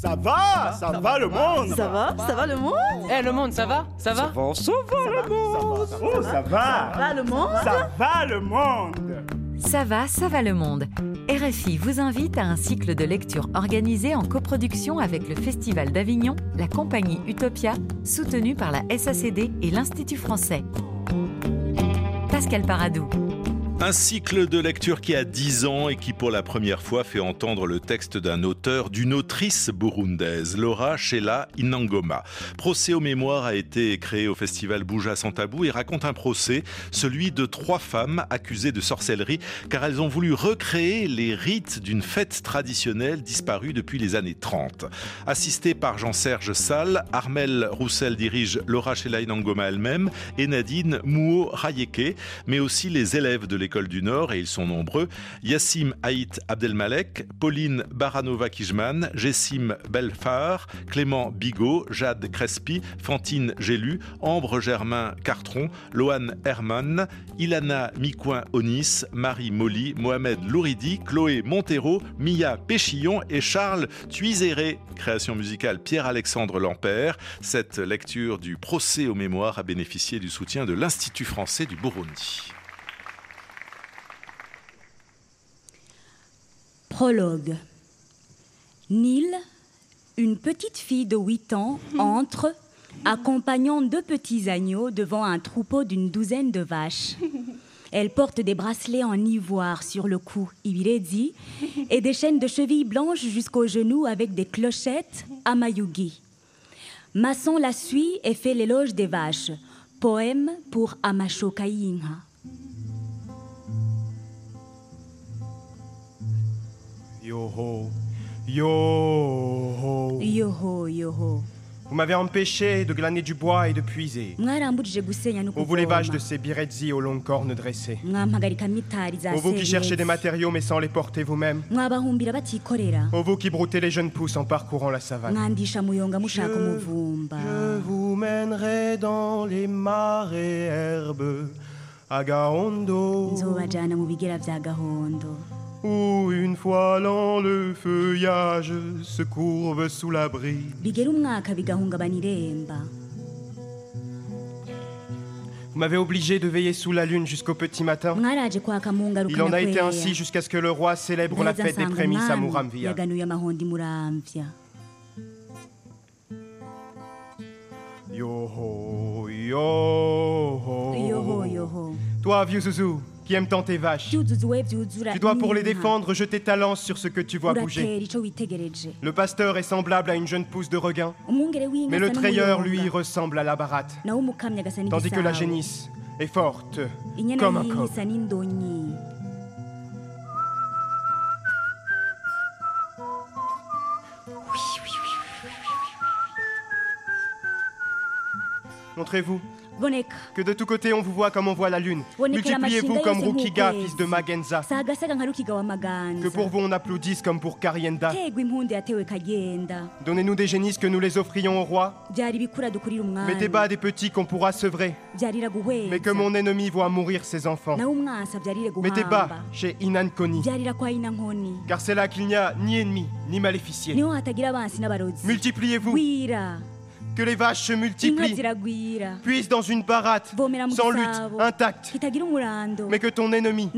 Ça va, ça va le monde. Ça va Ça va le monde? Eh le monde, ça va? Ça va? Bon, ça va le monde. Oh, ça va. Ça va le monde? Ça va le monde. Ça va, ça va le monde. RFI vous invite à un cycle de lecture organisé en coproduction avec le Festival d'Avignon, la compagnie Utopia, soutenue par la SACD et l'Institut français. Pascal Paradou. Un cycle de lecture qui a 10 ans et qui pour la première fois fait entendre le texte d'un auteur, d'une autrice burundaise, Laura Sheila Inangoma. Procès aux mémoires a été créé au festival Bouja sans tabou et raconte un procès, celui de trois femmes accusées de sorcellerie car elles ont voulu recréer les rites d'une fête traditionnelle disparue depuis les années 30. Assistée par Jean-Serge Salle, Armel Roussel dirige Laura Sheila Inangoma elle-même et Nadine Mouo Rayeke, mais aussi les élèves de l'école du Nord, et ils sont nombreux, Yassim Haït Abdelmalek, Pauline Baranova-Kijman, Jessim Belfar, Clément Bigot, Jade Crespi, Fantine Gélu, Ambre Germain Cartron, Loane Herman, Ilana Micoin-Onis, Marie Molly, Mohamed Louridi, Chloé Montero, Mia Péchillon et Charles Tuizéré. Création musicale Pierre-Alexandre Lampère. Cette lecture du procès aux mémoires a bénéficié du soutien de l'Institut français du Burundi. Prologue. Nil, une petite fille de 8 ans, entre, accompagnant deux petits agneaux devant un troupeau d'une douzaine de vaches. Elle porte des bracelets en ivoire sur le cou, ibirezi, et des chaînes de chevilles blanches jusqu'aux genoux avec des clochettes, amayugi. Masson la suit et fait l'éloge des vaches. Poème pour Amashoka Yoho, yoho. Yoho, yoho. Vous m'avez empêché de glaner du bois et de puiser. Ô vous les vaches de ces birezzi aux longues cornes dressées. Ô vous qui cherchez des matériaux mais sans les porter vous-même. Ô vous qui broutez les jeunes pousses en parcourant la savane. je vous mènerai dans les marais herbeux à Gaondo, où une fois l'an le feuillage se courbe sous l'abri. bigera umwaka bigahungabana iremba Vous m'avez obligé de veiller sous la lune jusqu'au petit matin. Il en a été ainsi jusqu'à ce que le roi célèbre la fête des prémices à Muramvia. Yoho, yoho. yoho yoho Toi, vieux Zouzou, qui aime tant tes vaches, tu dois pour les inka. défendre jeter ta lance sur ce que tu vois bouger. Le pasteur est semblable à une jeune pousse de regain, mais le n'umuyonga. lui, ressemble à la agasa tandis que la génisse est forte, comme un coq. Montrez-vous que de tous côtés on vous voit comme on voit la lune. Multipliez-vous comme Rukiga, fils de Magenza. Que pour vous on applaudisse comme pour Karienda. Donnez-nous des génisses que nous les offrions au roi. Mettez bas des petits qu'on pourra sevrer, mais que mon ennemi voit mourir ses enfants. Mettez bas chez Inankoni, car c'est là qu'il n'y a ni ennemi ni n'abarozi Multipliez-vous, que les vaches se multiplient, puissent dans une baratte, sans lutte, intacte, mais que ton ennemi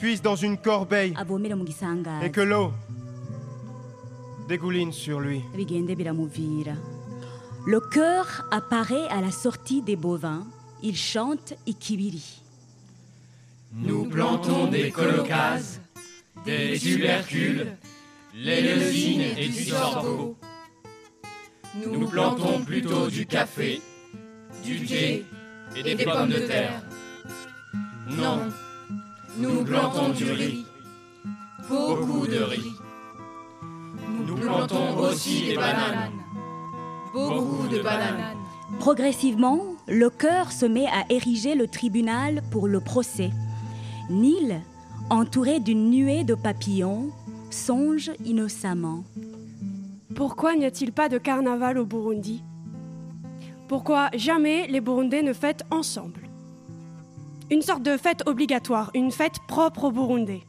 puisse dans une corbeille et que l'eau dégouline sur lui. le cœur apparaît à la sortie des bovins. Il chante ikibiri Nous plantons des colocases, des tubercules, les lésines et du sorgho. Nous plantons plutôt du café, du thé et des pommes de terre. Non, nous plantons du riz, beaucoup de riz. Nous plantons aussi des bananes, beaucoup de bananes. Progressivement, le cœur se met à ériger le tribunal pour le procès. Nil, entouré d'une nuée de papillons, songe innocemment. Pourquoi n'y a-t-il pas de carnaval au Burundi? Pourquoi jamais les Burundais ne fêtent ensemble? Une sorte de fête obligatoire, une fête propre aux Burundais.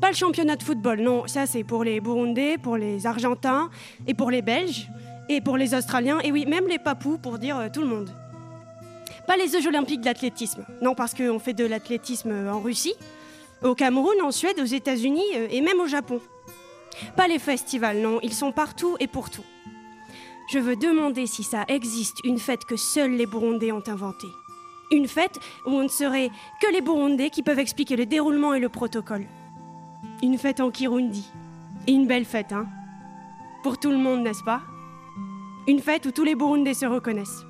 Pas le championnat de football, non, ça c'est pour les Burundais, pour les Argentins et pour les Belges et pour les Australiens et oui, même les Papous pour dire euh, tout le monde. Pas les Jeux olympiques d'athlétisme, non parce qu'on fait de l'athlétisme en Russie, au Cameroun, en Suède, aux États-Unis euh, et même au Japon. Pas les festivals, non, ils sont partout et pour tout. Je veux demander si ça existe une fête que seuls les Burundais ont inventée. Une fête où on ne serait que les Burundais qui peuvent expliquer le déroulement et le protocole. Une fête en Kirundi. Et une belle fête, hein Pour tout le monde, n'est-ce pas? Une fête où tous les Burundais se reconnaissent.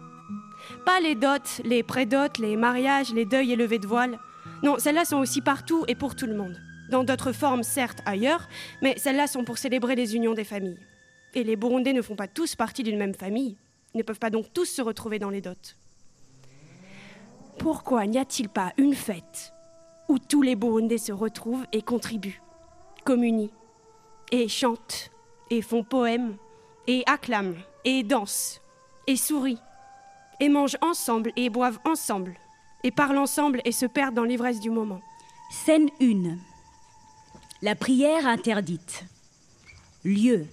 Pas les dots, les prédotes, les mariages, les deuils et levées de voile. Non, celles-là sont aussi partout et pour tout le monde. Dans d'autres formes, certes, ailleurs, mais celles-là sont pour célébrer les unions des familles. Et les Burundais ne font pas tous partie d'une même famille, ne peuvent pas donc tous se retrouver dans les dots. Pourquoi n'y a-t-il pas une fête où tous les Burundais se retrouvent et contribuent, communient, et chantent, et font poèmes, et acclament, et dansent, et sourient, et mangent ensemble, et boivent ensemble, et parlent ensemble, et se perdent dans l'ivresse du moment? Scène 1. La prière interdite. Lieu.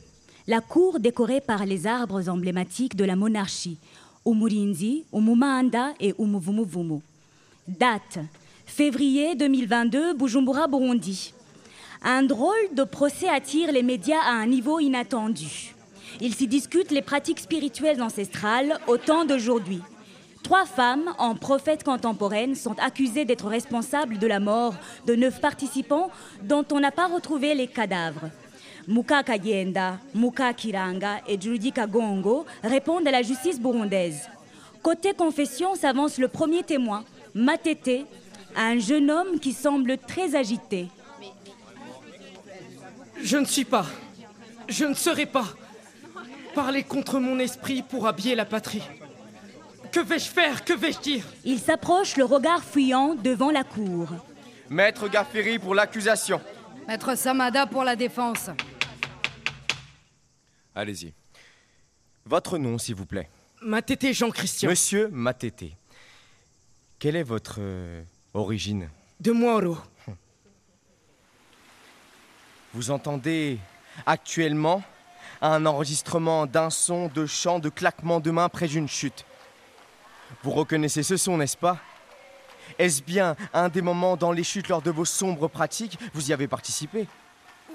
La cour décorée par les arbres emblématiques de la monarchie. Umurinzi, Umumanda et Umuvumuvumu. Date. Février 2022, Bujumbura, Burundi. Un drôle de procès attire les médias à un niveau inattendu. Il s'y discute les pratiques spirituelles ancestrales au temps d'aujourd'hui. Trois femmes, en prophètes contemporaines, sont accusées d'être responsables de la mort de neuf participants dont on n'a pas retrouvé les cadavres. Muka Kayenda, Muka Kiranga et Judy Kagongo répondent à la justice burundaise. Côté confession s'avance le premier témoin, Matete, un jeune homme qui semble très agité. Je ne suis pas, je ne serai pas parler contre mon esprit pour habiller la patrie. Que vais-je faire? Que vais-je dire? Il s'approche, le regard fuyant, devant la cour. Maître Gafferi pour l'accusation. Maître Samada pour la défense. Allez-y. Votre nom, s'il vous plaît. Matete Jean-Christian. Monsieur Matete. Quelle est votre euh, origine? De Moro. Vous entendez actuellement un enregistrement d'un son, de chant, de claquement de mains près d'une chute. Vous reconnaissez ce son, n'est-ce pas? Est-ce bien un des moments dans les chutes lors de vos sombres pratiques? Vous y avez participé?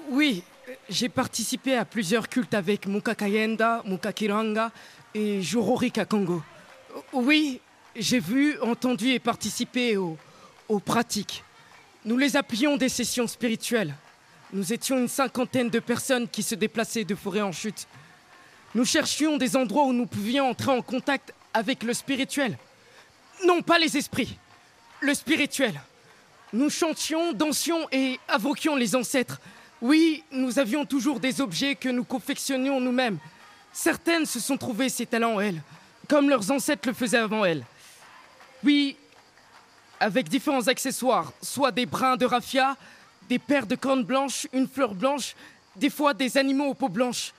Oui, j'ai participé à plusieurs cultes avec Mukakayenda, Mukakiranga et Jorori Kakongo. Oui, j'ai vu, entendu et participé aux, aux pratiques. Nous les appelions des sessions spirituelles. Nous étions une cinquantaine de personnes qui se déplaçaient de forêt en chute. Nous cherchions des endroits où nous pouvions entrer en contact avec le spirituel. Non, pas les esprits, le spirituel. Nous chantions, dansions et invoquions les ancêtres. Oui, nous avions toujours des objets que nous confectionnions nous-mêmes. Certaines se sont trouvées ces talents, elles, comme leurs ancêtres le faisaient avant elles. Oui, avec différents accessoires, soit des brins de raffia, des paires de cornes blanches, une fleur blanche, des fois des animaux aux peaux blanches.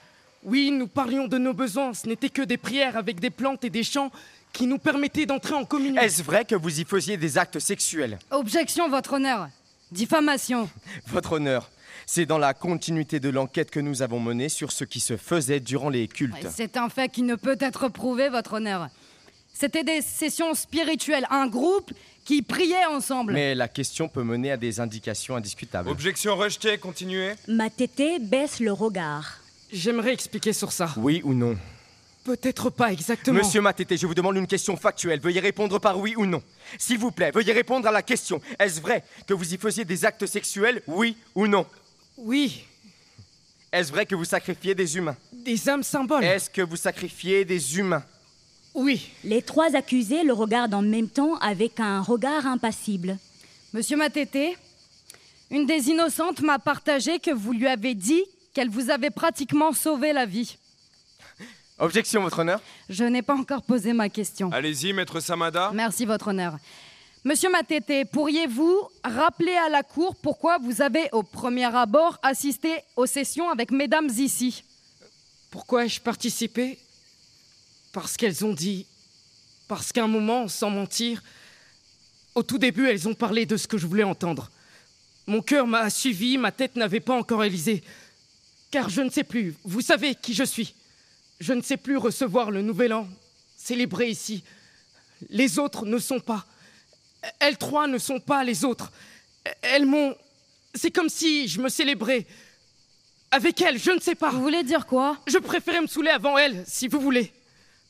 Oui, nous parlions de nos besoins, ce n'était que des prières avec des plantes et des chants qui nous permettaient d'entrer en communion. Est-ce vrai que vous y faisiez des actes sexuels? Objection, votre honneur. Diffamation. Votre honneur, c'est dans la continuité de l'enquête que nous avons menée sur ce qui se faisait durant les cultes. C'est un fait qui ne peut être prouvé, votre honneur. C'était des sessions spirituelles, un groupe qui priait ensemble. Mais la question peut mener à des indications indiscutables. Objection rejetée, continuez. Matete baisse le regard. J'aimerais expliquer sur ça. Oui ou non? Peut-être pas exactement. Monsieur Matete, je vous demande une question factuelle. Veuillez répondre par oui ou non. S'il vous plaît, veuillez répondre à la question. Est-ce vrai que vous y faisiez des actes sexuels, oui ou non? Oui. Est-ce vrai que vous sacrifiez des humains? Des âmes symboles. Est-ce que vous sacrifiez des humains? Oui. Les trois accusés le regardent en même temps avec un regard impassible. Monsieur Matete, une des innocentes m'a partagé que vous lui avez dit qu'elle vous avait pratiquement sauvé la vie. Objection, votre honneur. Je n'ai pas encore posé ma question. Allez-y, maître Samada. Merci, votre honneur. Monsieur Matete, pourriez-vous rappeler à la Cour pourquoi vous avez, au premier abord, assisté aux sessions avec mesdames ici? Pourquoi ai-je participé? Parce qu'elles ont dit. Parce qu'à un moment, sans mentir, au tout début, elles ont parlé de ce que je voulais entendre. Mon cœur m'a suivi, ma tête n'avait pas encore Élysée. Car je ne sais plus, vous savez qui je suis. Je ne sais plus recevoir le nouvel an, célébré ici. Les autres ne sont pas. Elles trois ne sont pas les autres. Elles m'ont. C'est comme si je me célébrais. Avec elles, je ne sais pas. Vous voulez dire quoi? Je préférais me saouler avant elles, si vous voulez.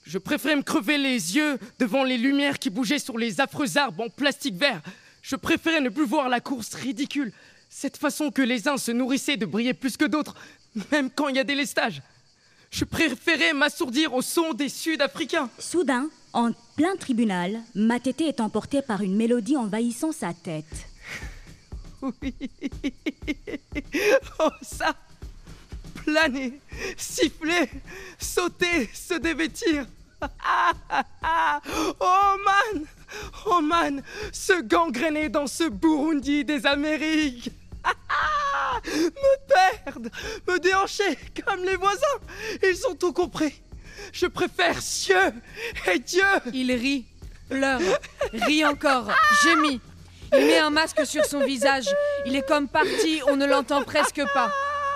Je préférais me crever les yeux devant les lumières qui bougeaient sur les affreux arbres en plastique vert. Je préférais ne plus voir la course ridicule. Cette façon que les uns se nourrissaient de briller plus que d'autres, même quand il y a des lestages. Je préférais m'assourdir au son des Sud-Africains. Soudain, en plein tribunal, Matété est emporté par une mélodie envahissant sa tête. Oui. Oh, ça Planer, siffler, sauter, se dévêtir. Oh man Oh man Se gangréner dans ce Burundi des Amériques Me Me déhancher comme les voisins Ils ont tout compris Je préfère cieux et Dieu Il rit, pleure, rit encore, gémit. Il met un masque sur son visage. Il est comme parti, on ne l'entend presque pas.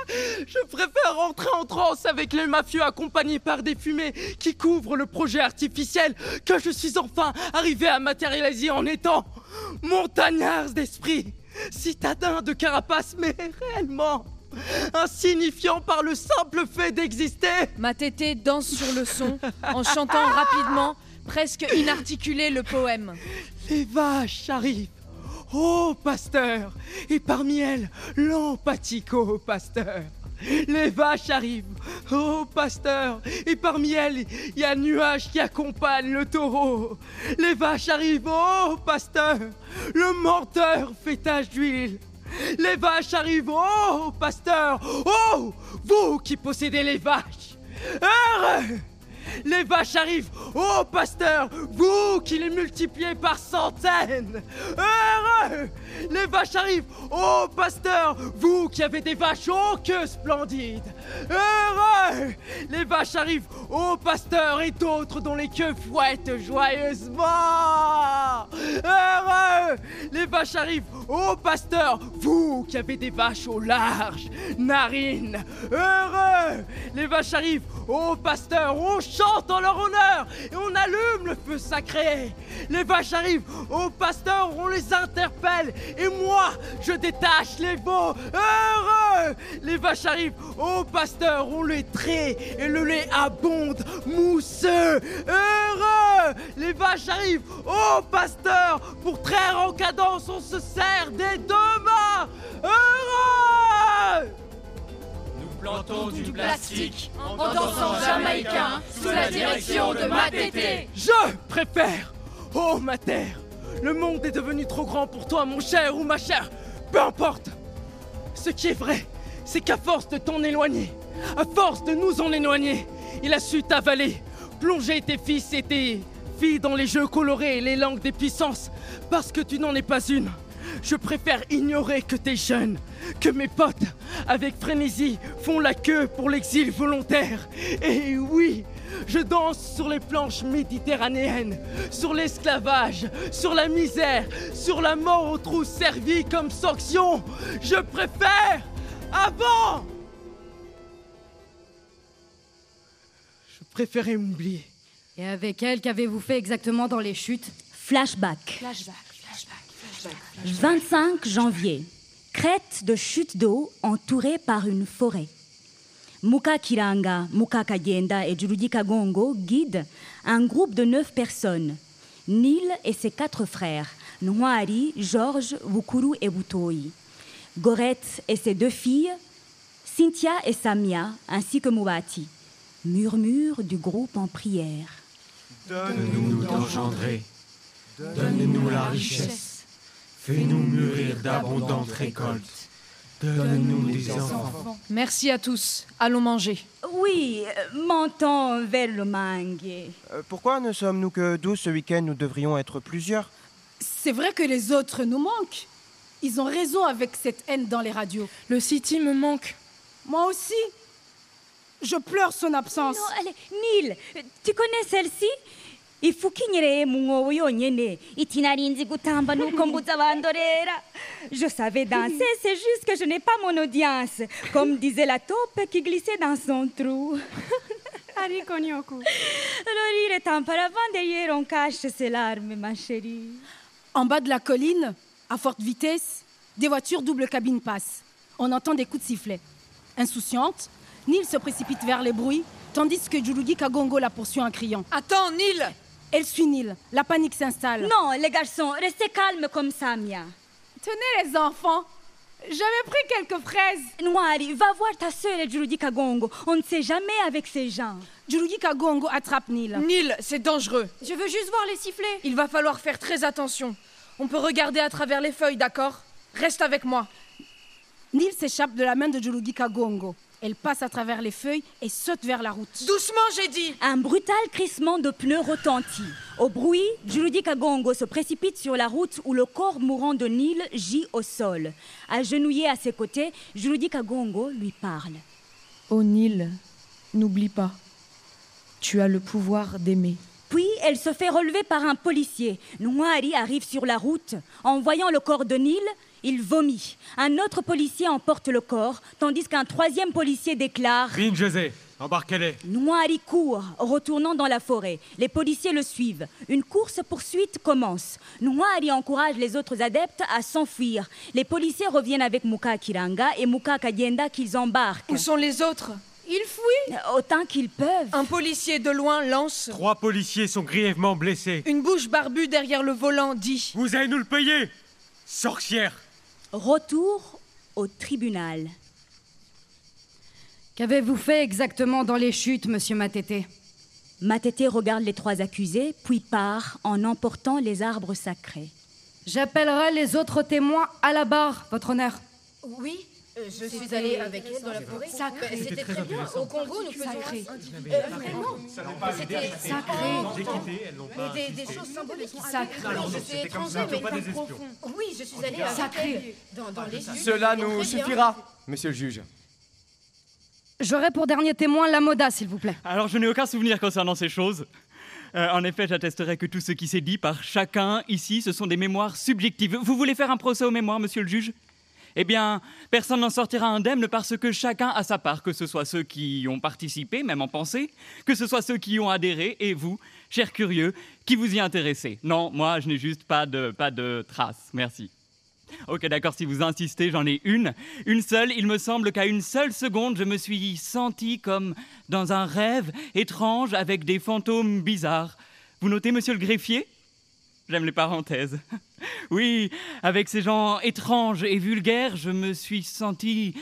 Je préfère rentrer en transe avec les mafieux accompagnés par des fumées qui couvrent le projet artificiel que je suis enfin arrivé à matérialiser en étant montagnard d'esprit, citadin de carapace, mais réellement insignifiant par le simple fait d'exister. Ma tété danse sur le son en chantant rapidement, presque inarticulé le poème. Les vaches arrivent. Oh, pasteur Et parmi elles, l'empathico pasteur les vaches arrivent. Oh, pasteur Et parmi elles, il y a un nuage qui accompagne le taureau. Les vaches arrivent. Oh, pasteur Le menteur fait tache d'huile. Les vaches arrivent. Oh, pasteur. Oh, vous qui possédez les vaches. Heureux. Les vaches arrivent. Oh, pasteur. Vous qui les multipliez par centaines. Heureux. Les vaches arrivent. Oh, pasteur. Vous qui avez des vaches oh, que splendides. Heureux. Les vaches arrivent. Oh, pasteur. Et d'autres dont les queues fouettent joyeusement. Heureux Vaches arrivent Oh, pasteur Vous qui avez des vaches au large Narines Heureux. Les vaches arrivent. Oh, pasteur On chante en leur honneur et on allume le feu sacré. Les vaches arrivent, au pasteur, on les interpelle et moi, je détache les veaux. Heureux Les vaches arrivent, au pasteur, on les traite et le lait abonde, mousseux. Heureux Les vaches arrivent, au pasteur, pour traire en cadence, on se sert des deux mains. Heureux plantons du plastique en dansant jamaïcain sous la direction de Matété. Je préfère Oh ma terre Le monde est devenu trop grand pour toi, mon cher ou ma chère. Peu importe Ce qui est vrai, c'est qu'à force de t'en éloigner, à force de nous en éloigner, il a su t'avaler, plonger tes fils et tes filles dans les jeux colorés et les langues des puissances, parce que tu n'en es pas une. Je préfère ignorer que t'es jeune, que mes potes, avec frénésie, font la queue pour l'exil volontaire. Et oui, je danse sur les planches méditerranéennes, sur l'esclavage, sur la misère, sur la mort aux trous servis comme sanction. Je préfère avant. Je préférais m'oublier. Et avec elle, qu'avez-vous fait exactement dans les chutes? Flashback. Flashback. 25 janvier. Crête de chute d'eau entourée par une forêt. Muka Kiranga, Muka Kagenda et Jurudi Kagongo guident un groupe de neuf personnes. Nil et ses quatre frères, Nwari, Georges, Wukuru et Butoi. Gorette et ses deux filles, Cynthia et Samia, ainsi que Mouati. Murmure du groupe en prière. Donne-nous donne-nous la richesse. Fais-nous mûrir d'abondantes récoltes. Donne-nous des enfants. Merci à tous. Allons manger. Oui, mentons vers le mangue. Euh, pourquoi ne sommes-nous que 12 ce week-end? Nous devrions être plusieurs. C'est vrai que les autres nous manquent. Ils ont raison avec cette haine dans les radios. Le City me manque. Moi aussi. Je pleure son absence. Non, allez, Neil, tu connais celle-ci? Ifukinyereye mu mwobo yonyene. Iti narinzi gutamba nuko mbuza abandorera je savais danser c'est juste que je n'ai pas mon audience. Comme disait la taupe qui glissait dans son trou. Ariko nyoko le rire est un paravent derrière on cache ses larmes ma chérie. En bas de la colline, à forte vitesse, des voitures double cabine passent. On entend des coups de sifflet. Insouciante, Nil se précipite vers les bruits, tandis que Julugi Kagongo la poursuit en criant. Attends, Nil Elle suit Nil. La panique s'installe. non les garçons restez calmes comme ça Mia Tenez les enfants, j'avais pris quelques fraises. Noiri va voir ta sœur et Julugi Kagongo on ne sait jamais avec ces gens Julugi Kagongo attrape Nil. Nil, c'est dangereux. Je veux juste voir les sifflets. Il va falloir faire très attention. On peut regarder à travers les feuilles, d'accord? Reste avec moi. Nil s'échappe de la main de Julugi Kagongo. Elle passe à travers les feuilles et saute vers la route. Doucement, j'ai dit Un brutal crissement de pneus retentit. Au bruit, Juludi Kagongo se précipite sur la route où le corps mourant de Nil gît au sol. Agenouillé à ses côtés, Juludi Kagongo lui parle. Ô Nil, n'oublie pas, tu as le pouvoir d'aimer. Puis elle se fait relever par un policier. Noiri arrive sur la route. En voyant le corps de Nil, il vomit. Un autre policier emporte le corps, tandis qu'un troisième policier déclare Vine, José, embarquez-les. Noiri court, retournant dans la forêt. Les policiers le suivent. Une course-poursuite commence. Noiri encourage les autres adeptes à s'enfuir. Les policiers reviennent avec Muka Kiranga et Muka Kadienda qu'ils embarquent. Où sont les autres? Ils fuient Autant qu'ils peuvent. Un policier de loin lance. Trois policiers sont grièvement blessés. Une bouche barbue derrière le volant dit Vous allez nous le payer Sorcière Retour au tribunal. Qu'avez-vous fait exactement dans les chutes, monsieur Matete? Matete regarde les trois accusés, puis part en emportant les arbres sacrés. J'appellerai les autres témoins à la barre, votre honneur. Oui, je suis allée avec elle dans la forêt. Sacré. Euh, C'était très bien. Au Congo, nous faisions Sacré. Euh, vraiment. C'était Sacré. Des, choses symboliques. Sacré. Je suis c'était comme étranger, ça, mais pas des comme espions. profond. Oui, je suis allée avec Sacré. elle dans, dans les. Cela nous suffira, monsieur le juge. J'aurai pour dernier témoin la moda, s'il vous plaît. Alors, je n'ai aucun souvenir concernant ces choses. Euh, en effet, j'attesterai que tout ce qui s'est dit par chacun ici, ce sont des mémoires subjectives. Vous voulez faire un procès aux mémoires, monsieur le juge? Eh bien, personne n'en sortira indemne parce que chacun a sa part, que ce soit ceux qui y ont participé, même en pensée, que ce soit ceux qui y ont adhéré, et vous, chers curieux, qui vous y intéressez. Non, moi, je n'ai juste pas de, pas de traces. Merci. Ok, d'accord, si vous insistez, j'en ai une. Une seule, il me semble qu'à une seule seconde, je me suis senti comme dans un rêve étrange avec des fantômes bizarres. Vous notez, monsieur le greffier? J'aime les parenthèses. Oui, avec ces gens étranges et vulgaires, je me suis senti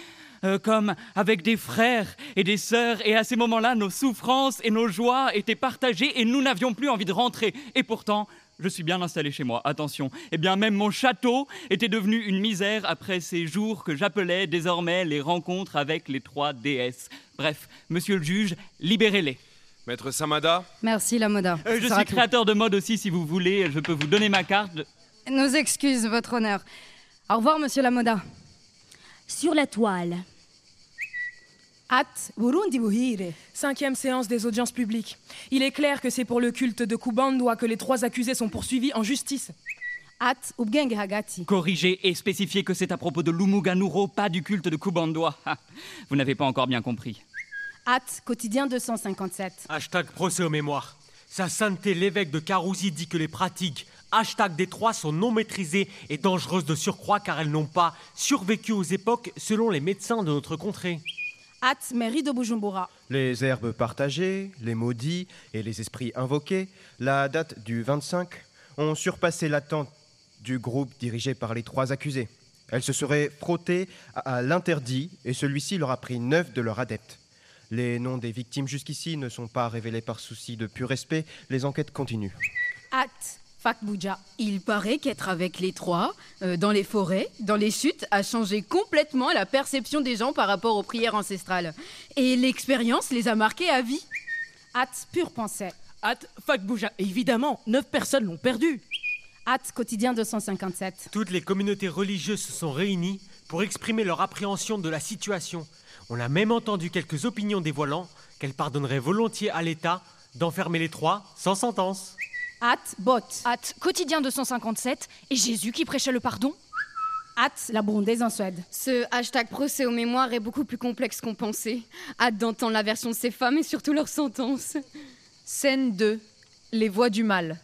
euh, comme avec des frères et des sœurs, et à ces moments-là, nos souffrances et nos joies étaient partagées et nous n'avions plus envie de rentrer. Et pourtant, je suis bien installé chez moi, attention. Eh bien, même mon château était devenu une misère après ces jours que j'appelais désormais les rencontres avec les trois déesses. Bref, monsieur le juge, libérez-les. Maître Samada Merci, la moda. Euh, je suis tout. créateur de mode aussi, si vous voulez. Je peux vous donner ma carte. Nos excuses, votre honneur. Au revoir, monsieur Lamoda. Sur la toile. At Burundi Buhire. Cinquième séance des audiences publiques. Il est clair que c'est pour le culte de Kubandwa que les trois accusés sont poursuivis en justice. At Ubgenge Hagati. Corriger et spécifier que c'est à propos de Lumuganuro, pas du culte de Kubandwa. Ha, Vous n'avez pas encore bien compris. At Quotidien 257. Hashtag procès aux mémoires. Sa sainteté l'évêque de Carousie dit que les pratiques hashtag des trois sont non maîtrisées et dangereuses de surcroît car elles n'ont pas survécu aux époques selon les médecins de notre contrée. At Mairie de Bujumbura. Les herbes partagées, les maudits et les esprits invoqués, la date du 25, ont surpassé l'attente du groupe dirigé par les trois accusés. Elles se seraient frottées à à l'interdit et celui-ci leur a pris neuf de leurs adeptes. Les noms des victimes jusqu'ici ne sont pas révélés par souci de pur respect. Les enquêtes continuent. At Fakbuja. Il paraît qu'être avec les trois, euh, dans les forêts, dans les chutes, a changé complètement la perception des gens par rapport aux prières ancestrales. Et l'expérience les a marqués à vie. At Pure Pensée. At Fakbouja. Évidemment, neuf personnes l'ont perdu. At Quotidien 257. Toutes les communautés religieuses se sont réunies pour exprimer leur appréhension de la situation. On a même entendu quelques opinions dévoilant qu'elles pardonneraient volontiers à l'État d'enfermer les trois sans sentence. Hâte, bot. Hâte, quotidien 257, et Jésus qui prêchait le pardon Hâte, la burundaise en Suède. Ce hashtag procès aux mémoires est beaucoup plus complexe qu'on pensait. Hâte d'entendre la version de ces femmes et surtout leur sentence. Scène 2. Les voix du mal.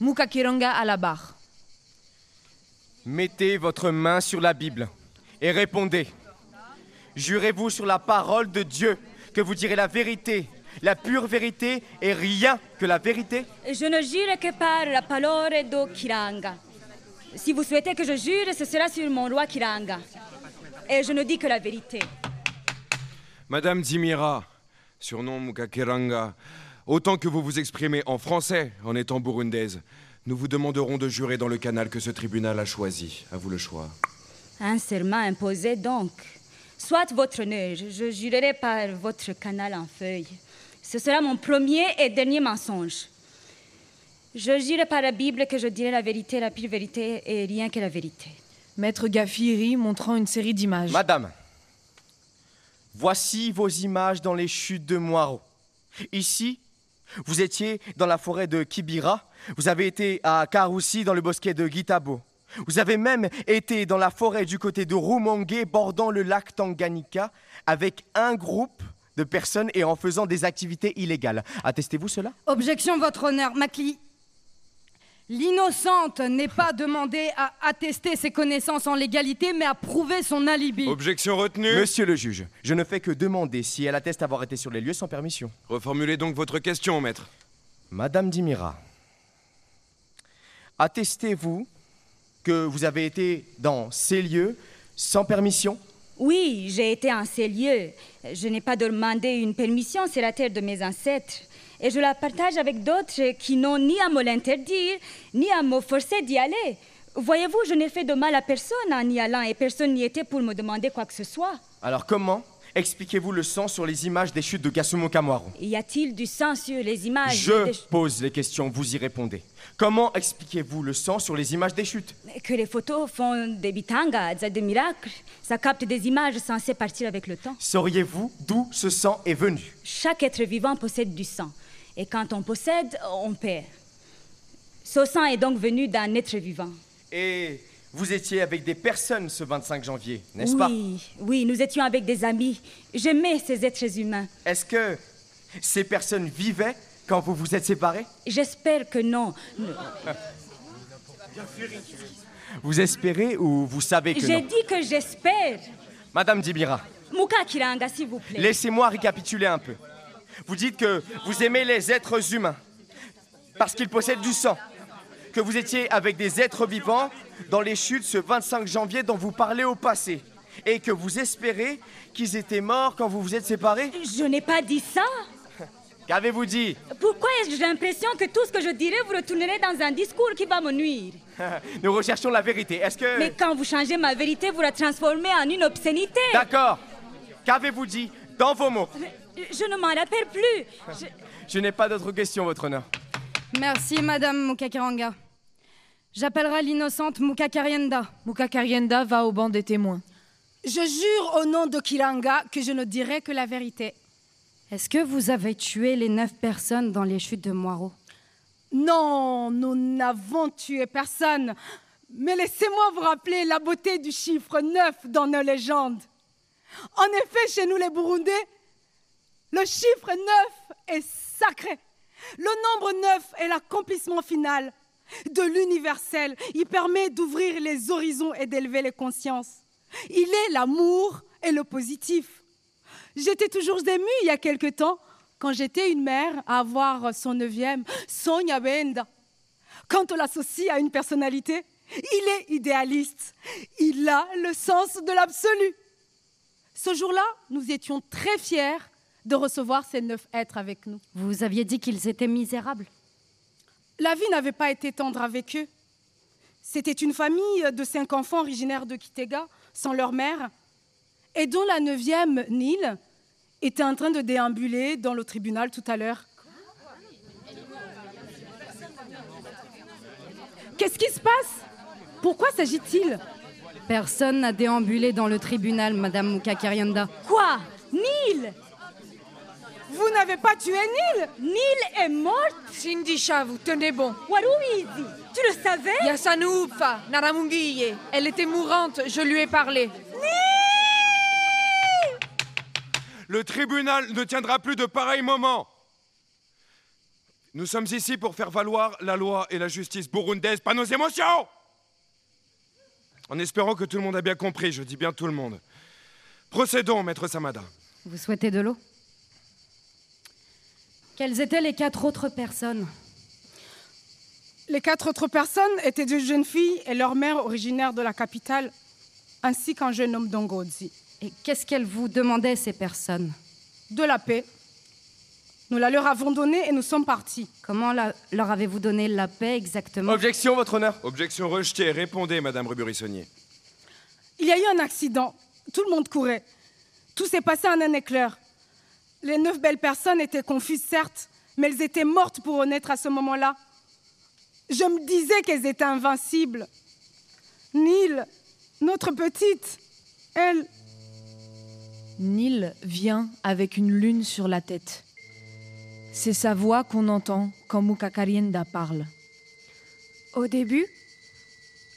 Mukakiranga à la barre. Mettez votre main sur la Bible et répondez. Jurez-vous sur la parole de Dieu que vous direz la vérité, la pure vérité et rien que la vérité Je ne jure que par la parole de Kiranga. Si vous souhaitez que je jure, ce sera sur mon roi Kiranga. Et je ne dis que la vérité. Madame Dimira, surnom Mukakiranga, autant que vous vous exprimez en français en étant burundaise, nous vous demanderons de jurer dans le canal que ce tribunal a choisi. À vous le choix. Un serment imposé donc. Soit votre honneur, je jurerai par votre canal en feuille. Ce sera mon premier et dernier mensonge. Je jure par la Bible que je dirai la vérité, la pure vérité et rien que la vérité. Maître Gafiri montrant une série d'images. Madame, voici vos images dans les chutes de Moiro. Ici, vous étiez dans la forêt de Kibira, vous avez été à Karoussi dans le bosquet de Gitabo. Vous avez même été dans la forêt du côté de Rumongue, bordant le lac Tanganyika, avec un groupe de personnes et en faisant des activités illégales. Attestez-vous cela? Objection, votre honneur. Macli. L'innocente n'est pas demandée à attester ses connaissances en légalité, mais à prouver son alibi. Objection retenue. Monsieur le juge, je ne fais que demander si elle atteste avoir été sur les lieux sans permission. Reformulez donc votre question, maître. Madame Dimira, attestez-vous que vous avez été dans ces lieux sans permission? Oui, j'ai été en ces lieux. Je n'ai pas demandé une permission, c'est la terre de mes ancêtres. Et je la partage avec d'autres qui n'ont ni à me l'interdire, ni à me forcer d'y aller. Voyez-vous, je n'ai fait de mal à personne en y allant et personne n'y était pour me demander quoi que ce soit. Alors comment expliquez-vous le sang sur les images des chutes de Gasumo Kamwaro Y a-t-il du sang sur les images Je des- pose les questions, vous y répondez. Comment expliquez-vous le sang sur les images des chutes? Que les photos font des bitangas, des miracles. Ça capte des images censées partir avec le temps. Sauriez-vous d'où ce sang est venu? Chaque être vivant possède du sang. Et quand on possède, on perd. Ce sang est donc venu d'un être vivant. Et vous étiez avec des personnes ce 25 janvier, n'est-ce oui, pas? Oui, nous étions avec des amis. J'aimais ces êtres humains. Est-ce que ces personnes vivaient quand vous vous êtes séparés? J'espère que non. Vous espérez ou vous savez que J'ai dit que j'espère. Madame Dibira, Muka Kiranga, s'il vous plaît. laissez-moi récapituler un peu. Vous dites que vous aimez les êtres humains parce qu'ils possèdent du sang. Que vous étiez avec des êtres vivants dans les chutes ce 25 janvier dont vous parlez au passé. Et que vous espérez qu'ils étaient morts quand vous vous êtes séparés? Je n'ai pas dit ça. Qu'avez-vous dit? Pourquoi ai-je l'impression que tout ce que je dirai, vous retournerez dans un discours qui va me nuire? Nous recherchons la vérité. Est-ce que... Mais quand vous changez ma vérité, vous la transformez en une obscénité. D'accord. Qu'avez-vous dit dans vos mots? Je ne m'en rappelle plus. Je- Je n'ai pas d'autres questions, votre honneur. Merci, Madame Mukakiranga. J'appellerai l'innocente Mukakarienda. Mukakarienda va au banc des témoins. Je jure au nom de Kiranga que je ne dirai que la vérité. Est-ce que vous avez tué les neuf personnes dans les chutes de Moiro Non, nous n'avons tué personne. Mais laissez-moi vous rappeler la beauté du chiffre 9 dans nos légendes. En effet, chez nous les Burundais, le chiffre 9 est sacré. Le nombre 9 est l'accomplissement final de l'universel. Il permet d'ouvrir les horizons et d'élever les consciences. Il est l'amour et le positif. J'étais toujours émue il y a quelque temps quand j'étais une mère à avoir son neuvième, Sonia Benda. Quand on l'associe à une personnalité, il est idéaliste. Il a le sens de l'absolu. Ce jour-là, nous étions très fiers de recevoir ces neuf êtres avec nous. Vous aviez dit qu'ils étaient misérables. La vie n'avait pas été tendre avec eux. C'était une famille de cinq enfants originaires de Kitega, sans leur mère, et dont la neuvième, Neil, était en train de déambuler dans le tribunal tout à l'heure. Qu'est-ce qui se passe? Pourquoi s'agit-il? Personne n'a déambulé dans le tribunal, Madame Mukakarienda. Quoi? Neil? Vous n'avez pas tué Nil Nil est morte Sindisha, vous tenez bon. Waruizi, tu le savais? Yasanuufa, Naramungiye. Elle était mourante, je lui ai parlé. Le tribunal ne tiendra plus de pareils moments. Nous sommes ici pour faire valoir la loi et la justice burundaise, pas nos émotions En espérant que tout le monde a bien compris, je dis bien tout le monde. Procédons, maître Samada. Vous souhaitez de l'eau? Quelles étaient les quatre autres personnes Les quatre autres personnes étaient deux jeunes filles et leur mère originaire de la capitale, ainsi qu'un jeune homme d'Ongodzi. Et qu'est-ce qu'elles vous demandaient, ces personnes De la paix. Nous la leur avons donnée et nous sommes partis. Comment la- leur avez-vous donné la paix exactement Objection, votre honneur. Objection rejetée. Répondez, madame Ruburissonnier. Il y a eu un accident. Tout le monde courait. Tout s'est passé en un éclair. Les neuf belles personnes étaient confuses, certes, mais elles étaient mortes pour renaître à ce moment-là. Je me disais qu'elles étaient invincibles. Nil, notre petite, elle, Nil vient avec une lune sur la tête. C'est sa voix qu'on entend quand Mukakarienda parle. Au début,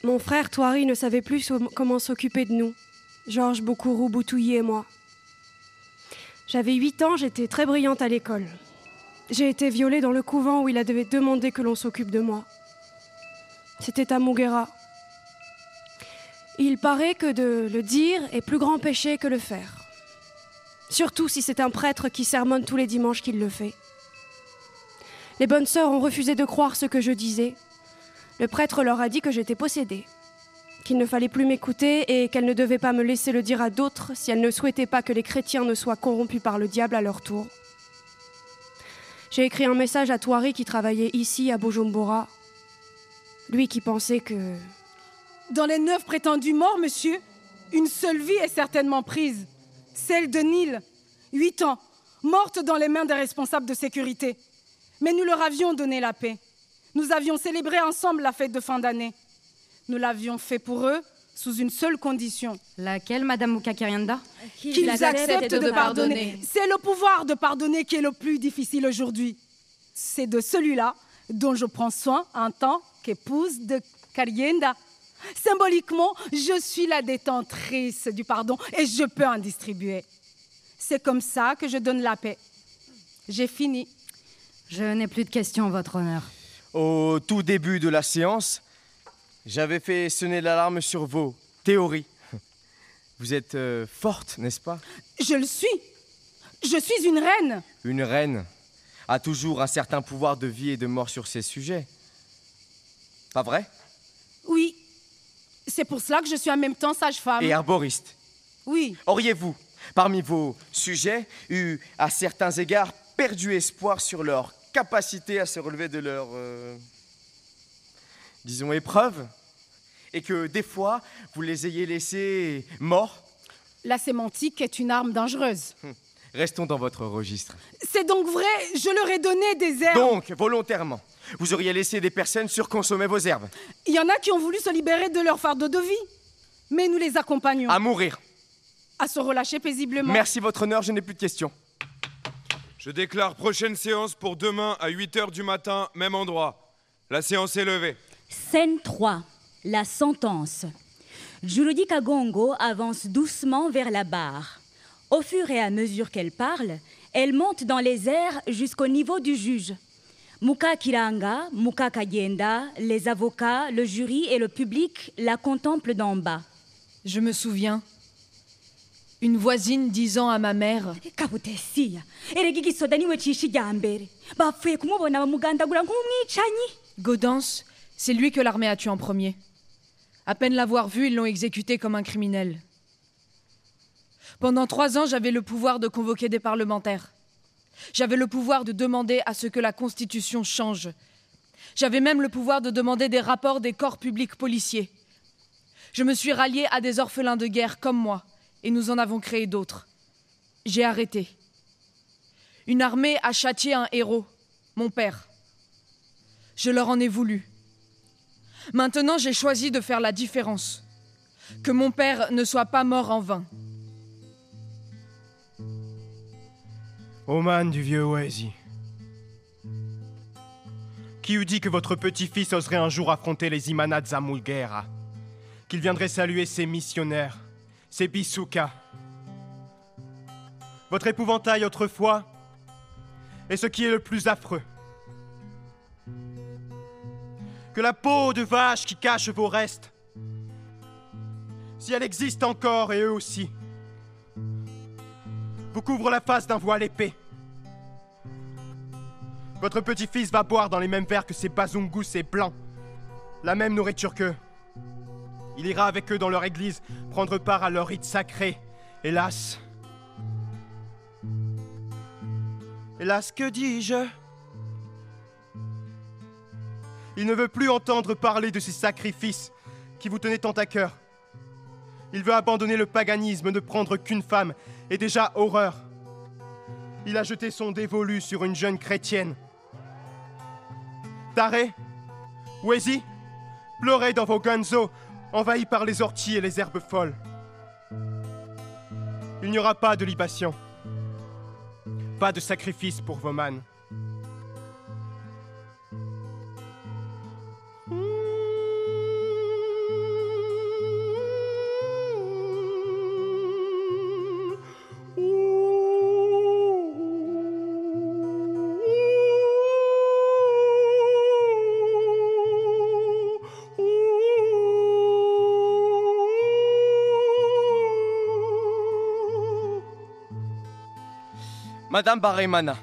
mon frère Toari ne savait plus comment s'occuper de nous. Georges Bokuru Boutouyi et moi. J'avais 8 ans, j'étais très brillante à l'école. J'ai été violée dans le couvent où il avait demandé que l'on s'occupe de moi. C'était à Mugera. Il paraît que de le dire est plus grand péché que le faire. Surtout si c'est un prêtre qui sermonne tous les dimanches qu'il le fait. Les bonnes sœurs ont refusé de croire ce que je disais. Le prêtre leur a dit que j'étais possédée, qu'il ne fallait plus m'écouter et qu'elles ne devaient pas me laisser le dire à d'autres si elles ne souhaitaient pas que les chrétiens ne soient corrompus par le diable à leur tour. J'ai écrit un message à Toari qui travaillait ici à Bujumbura. Lui qui pensait que dans les neuf prétendus morts, monsieur, une seule vie est certainement prise. Celle de Nil, 8 ans, morte dans les mains des responsables de sécurité. Mais nous leur avions donné la paix. Nous avions célébré ensemble la fête de fin d'année. Nous l'avions fait pour eux sous une seule condition. Laquelle, Madame Mukakarienda Qu'ils acceptent de, pardonner. C'est le pouvoir de pardonner qui est le plus difficile aujourd'hui. C'est de celui-là dont je prends soin en tant qu'épouse de Karienda. Symboliquement, je suis la détentrice du pardon et je peux en distribuer. C'est comme ça que je donne la paix. J'ai fini. Je n'ai plus de questions, Votre Honneur. Au tout début de la séance, j'avais fait sonner l'alarme sur vos théories. Vous êtes euh, forte, n'est-ce pas? Je le suis. Je suis une reine. Une reine a toujours un certain pouvoir de vie et de mort sur ces sujets. Pas vrai? Oui. C'est pour cela que je suis en même temps sage-femme. Et arboriste. Oui. Auriez-vous, parmi vos sujets, eu à certains égards perdu espoir sur leur capacité à se relever de leur, euh, disons, épreuve Et que des fois, vous les ayez laissés morts La sémantique est une arme dangereuse. Hum, Restons dans votre registre. C'est donc vrai, je leur ai donné des herbes. Donc, volontairement, vous auriez laissé des personnes surconsommer vos herbes. Il y en a qui ont voulu se libérer de leur fardeau de vie. Mais nous les accompagnons. À mourir. À se relâcher paisiblement. Merci, votre honneur, je n'ai plus de questions. Je déclare prochaine séance pour demain à 8h du matin, même endroit. La séance est levée. Scène 3. La sentence. Juludi Kagongo avance doucement vers la barre. Au fur et à mesure qu'elle parle, elle monte dans les airs jusqu'au niveau du juge. Muka Kiranga, Muka Kayenda, les avocats, le jury et le public la contemplent d'en bas. Je me souviens. Une voisine disant à ma mère c'est lui que l'armée a tué en premier. À peine l'avoir vu, ils l'ont exécuté comme un criminel. Pendant trois ans, j'avais le pouvoir de convoquer des parlementaires. J'avais le pouvoir de demander à ce que la Constitution change. J'avais même le pouvoir de demander des rapports des corps publics policiers. Je me suis rallié à des orphelins de guerre comme moi, et nous en avons créé d'autres. J'ai arrêté. Une armée a châtié un héros, mon père. Je leur en ai voulu. Maintenant, j'ai choisi de faire la différence. Que mon père ne soit pas mort en vain. Oman du vieux Oasis. Qui eût dit que votre petit-fils oserait un jour affronter les Imanats Zamulguera Qu'il viendrait saluer ses missionnaires, ses bisoukas Votre épouvantail autrefois est ce qui est le plus affreux. Que la peau de vache qui cache vos restes, si elle existe encore et eux aussi, vous couvre la face d'un voile épais. Votre petit-fils va boire dans les mêmes verres que ces bazungus et blancs, la même nourriture qu'eux. Il ira avec eux dans leur église prendre part à leur rite sacré. Hélas. Hélas, que dis-je? Il ne veut plus entendre parler de ces sacrifices qui vous tenaient tant à cœur. Il veut abandonner le paganisme, ne prendre qu'une femme, et déjà horreur. Il a jeté son dévolu sur une jeune chrétienne. Taré, Wesi, pleurez dans vos gonzos, envahis par les orties et les herbes folles. Il n'y aura pas de libation, pas de sacrifice pour vos mânes. Madame Baremana,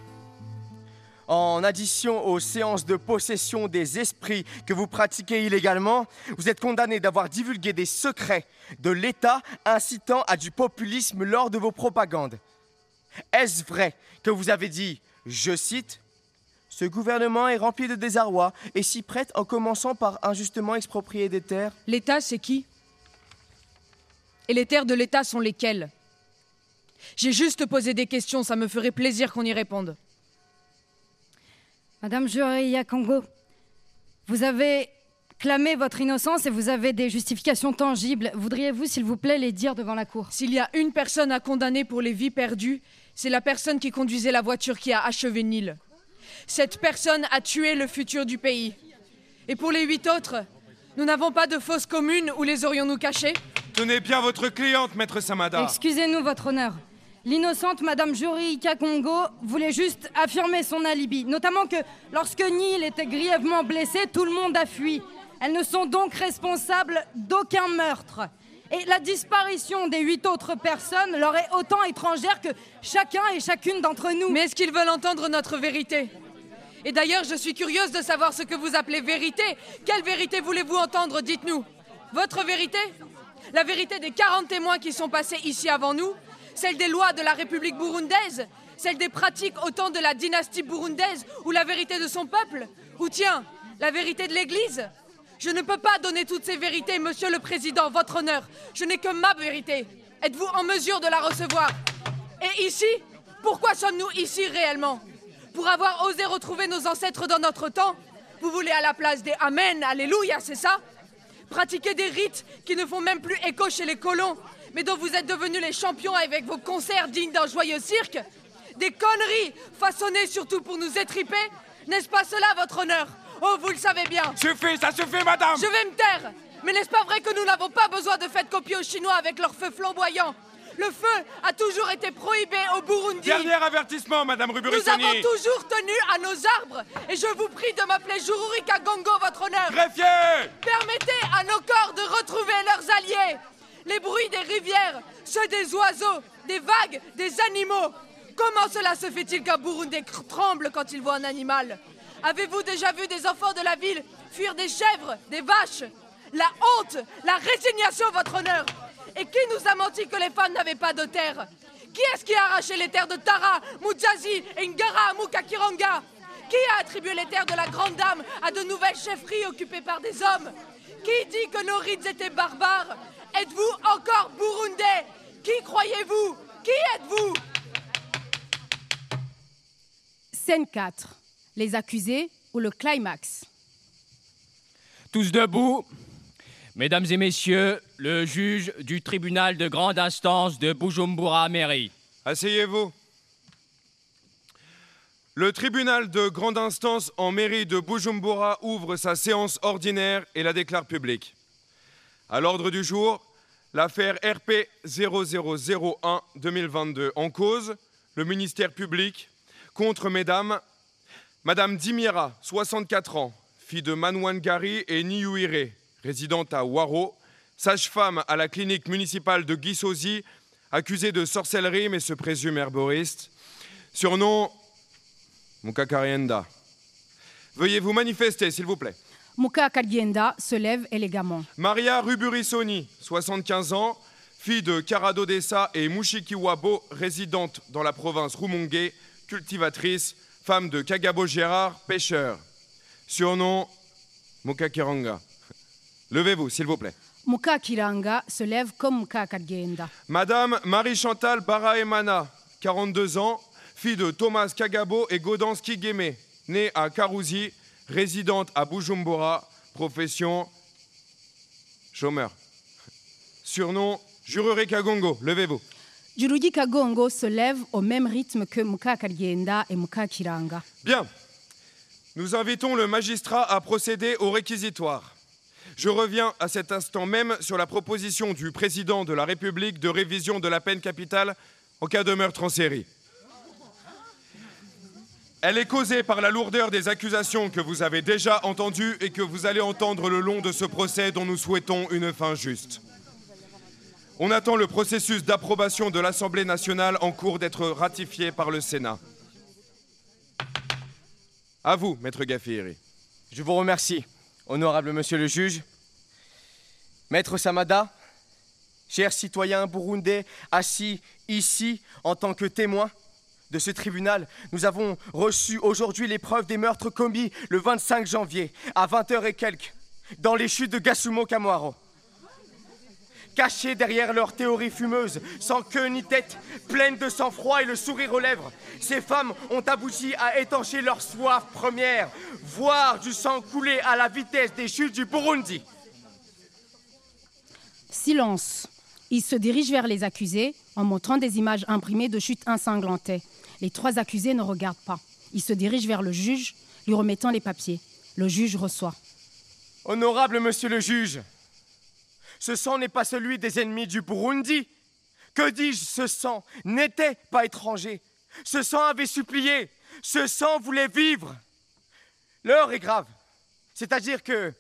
en addition aux séances de possession des esprits que vous pratiquez illégalement, vous êtes condamné d'avoir divulgué des secrets de l'État incitant à du populisme lors de vos propagandes. Est-ce vrai que vous avez dit, je cite, ce gouvernement est rempli de désarroi et s'y prête en commençant par injustement exproprier des terres L'État, c'est qui? Et les terres de l'État sont lesquelles? J'ai juste posé des questions, ça me ferait plaisir qu'on y réponde. Madame Juria Congo, vous avez clamé votre innocence et vous avez des justifications tangibles. Voudriez-vous, s'il vous plaît, les dire devant la cour? S'il y a une personne à condamner pour les vies perdues, c'est la personne qui conduisait la voiture qui a achevé Nil. Cette personne a tué le futur du pays. Et pour les huit autres, nous n'avons pas de fosse commune où les aurions-nous cachés? Tenez bien votre cliente, maître Samada. Excusez-nous, votre honneur. L'innocente Madame Juri Kakongo voulait juste affirmer son alibi, notamment que lorsque Neil était grièvement blessé, tout le monde a fui. Elles ne sont donc responsables d'aucun meurtre. Et la disparition des huit autres personnes leur est autant étrangère que chacun et chacune d'entre nous. Mais est-ce qu'ils veulent entendre notre vérité? Et d'ailleurs, je suis curieuse de savoir ce que vous appelez vérité. Quelle vérité voulez-vous entendre? Dites-nous. Votre vérité? La vérité des 40 témoins qui sont passés ici avant nous Celle des lois de la République burundaise Celle des pratiques au temps de la dynastie burundaise Ou la vérité de son peuple. Ou tiens, la vérité de l'Église. Je ne peux pas donner toutes ces vérités, monsieur le président, votre honneur. Je n'ai que ma vérité. Êtes-vous en mesure de la recevoir? Et ici Pourquoi sommes-nous ici réellement? Pour avoir osé retrouver nos ancêtres dans notre temps Vous voulez à la place des Amen, Alléluia, c'est ça? Pratiquer des rites qui ne font même plus écho chez les colons, mais dont vous êtes devenus les champions avec vos concerts dignes d'un joyeux cirque Des conneries façonnées surtout pour nous étriper N'est-ce pas cela, votre honneur? Oh, vous le savez bien. Suffit, ça suffit, madame. Je vais me taire. Mais n'est-ce pas vrai que nous n'avons pas besoin de fêtes copiées aux Chinois avec leur feu flamboyant Le feu a toujours été prohibé au Burundi. Dernier avertissement, madame Nous Ruburissani. avons toujours tenu à nos arbres. Et je vous prie de m'appeler Jururika Gongo, votre honneur. Greffier Permettez à nos corps de retrouver leurs alliés. Les bruits des rivières, ceux des oiseaux, des vagues, des animaux. Comment cela se fait-il qu'un Burundais tremble quand il voit un animal? Avez-vous déjà vu des enfants de la ville fuir des chèvres, des vaches? La honte, la résignation, votre honneur. Et qui nous a menti que les femmes n'avaient pas de terre? Qui est-ce qui a arraché les terres de Tara, Mujazi, Ngara, Mukakiranga Qui a attribué les terres de la Grande Dame à de nouvelles chefferies occupées par des hommes? Qui dit que nos rites étaient barbares? Êtes-vous encore burundais? Qui croyez-vous? Qui êtes-vous? Scène 4. Les accusés ou le climax? Tous debout. Mesdames et messieurs, le juge du tribunal de grande instance de Bujumbura Mairie. Asseyez-vous. Le tribunal de grande instance en mairie de Bujumbura ouvre sa séance ordinaire et la déclare publique. À l'ordre du jour, l'affaire RP 0001-2022 en cause, le ministère public contre mesdames Madame Dimira, 64 ans, fille de Manwangari et Niyuire, résidente à Waro, sage-femme à la clinique municipale de Gisozi, accusée de sorcellerie mais se présume herboriste. Surnom Mukakarienda. Veuillez vous manifester, s'il vous plaît. Muka Kadienda se lève élégamment. Maria Ruburisoni, 75 ans, fille de Karado Dessa et Mushikiwabo, résidente dans la province Rumongue, cultivatrice, femme de Kagabo Gérard, pêcheur. Surnom Mukakiranga. Levez-vous, s'il vous plaît. Muka Kiranga se lève comme Muka Kadienda. Madame Marie-Chantal Baraemana, 42 ans, fille de Thomas Kagabo et Gaudence Kigeme, née à Karouzi, résidente à Bujumbura, profession chômeur. Surnom Jurure Kagongo, levez-vous. Jurugi Kagongo se lève au même rythme que Muka Kadienda et Muka Kiranga. Bien. Nous invitons le magistrat à procéder au réquisitoire. Je reviens à cet instant même sur la proposition du président de la République de révision de la peine capitale en cas de meurtre en série. Elle est causée par la lourdeur des accusations que vous avez déjà entendues et que vous allez entendre le long de ce procès dont nous souhaitons une fin juste. On attend le processus d'approbation de l'Assemblée nationale en cours d'être ratifié par le Sénat. À vous, maître Gaffiri. Je vous remercie, honorable monsieur le juge. Maître Samada, chers citoyens burundais assis ici en tant que témoins de ce tribunal, nous avons reçu aujourd'hui les preuves des meurtres commis le 25 janvier à 20h et quelques dans les chutes de Gasumo Kamwaro. Cachés derrière leur théorie fumeuse, sans queue ni tête, pleines de sang-froid et le sourire aux lèvres, ces femmes ont abouti à étancher leur soif première, voir du sang couler à la vitesse des chutes du Burundi. Silence. Il se dirige vers les accusés en montrant des images imprimées de chutes ensanglantées. Les trois accusés ne regardent pas. Il se dirige vers le juge, lui remettant les papiers. Le juge reçoit. Honorable monsieur le juge, ce sang n'est pas celui des ennemis du Burundi. Que dis-je, ce sang n'était pas étranger. Ce sang avait supplié. Ce sang voulait vivre. L'heure est grave. C'est-à-dire que,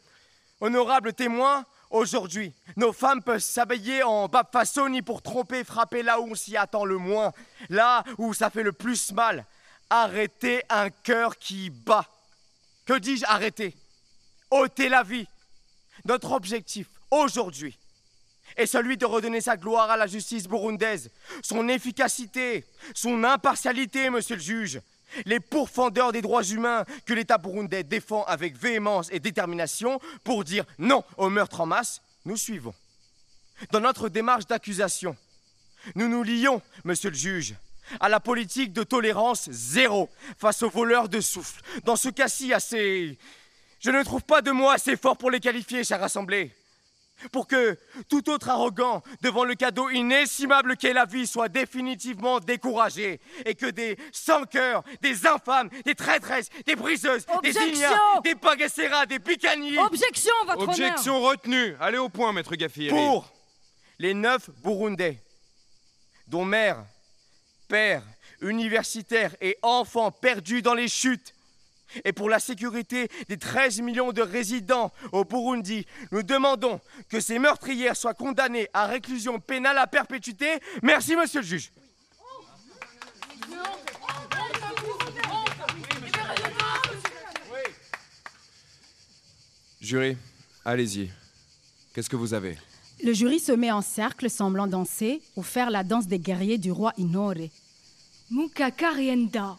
honorable témoin, aujourd'hui, nos femmes peuvent s'habiller en babfassoni pour tromper, frapper là où on s'y attend le moins, là où ça fait le plus mal. Arrêter un cœur qui bat. Que dis-je arrêter? ôter la vie. Notre objectif aujourd'hui est celui de redonner sa gloire à la justice burundaise, son efficacité, son impartialité, monsieur le juge. Les pourfendeurs des droits humains que l'État burundais défend avec véhémence et détermination pour dire non au meurtre en masse, nous suivons. Dans notre démarche d'accusation, nous nous lions, monsieur le juge, à la politique de tolérance zéro face aux voleurs de souffle. Dans ce cas-ci, assez je ne trouve pas de mots assez forts pour les qualifier, chère Assemblée. Pour que tout autre arrogant devant le cadeau inestimable qu'est la vie soit définitivement découragé et que des sans-cœurs, des infâmes, des traîtresses, des briseuses, Objection des ignares, des bagasseras, des picaniers. Objection, votre Objection retenue. Allez au point, maître Gaffiri. Pour les neuf Burundais, dont mères, pères, universitaires et enfants perdus dans les chutes, et pour la sécurité des 13 millions de résidents au Burundi, nous demandons que ces meurtrières soient condamnées à réclusion pénale à perpétuité. Merci, monsieur le juge. Jury, allez-y. Qu'est-ce que vous avez? Le jury se met en cercle semblant danser ou faire la danse des guerriers du roi Inore. Mukakarienda.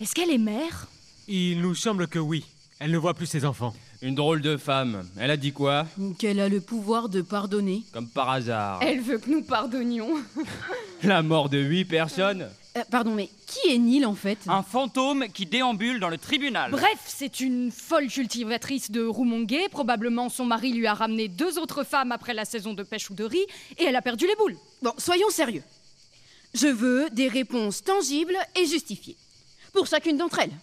Est-ce qu'elle est mère? Il nous semble que oui. Elle ne voit plus ses enfants. Une drôle de femme. Elle a dit quoi? Qu'elle a le pouvoir de pardonner. Comme par hasard. Elle veut que nous pardonnions. La mort de huit personnes Euh, pardon, mais qui est Neil en fait? Un fantôme qui déambule dans le tribunal. Bref, c'est une folle cultivatrice de Rumongue. Probablement son mari lui a ramené deux autres femmes après la saison de pêche ou de riz et elle a perdu les boules. Bon, soyons sérieux. Je veux des réponses tangibles et justifiées. Pour chacune d'entre elles.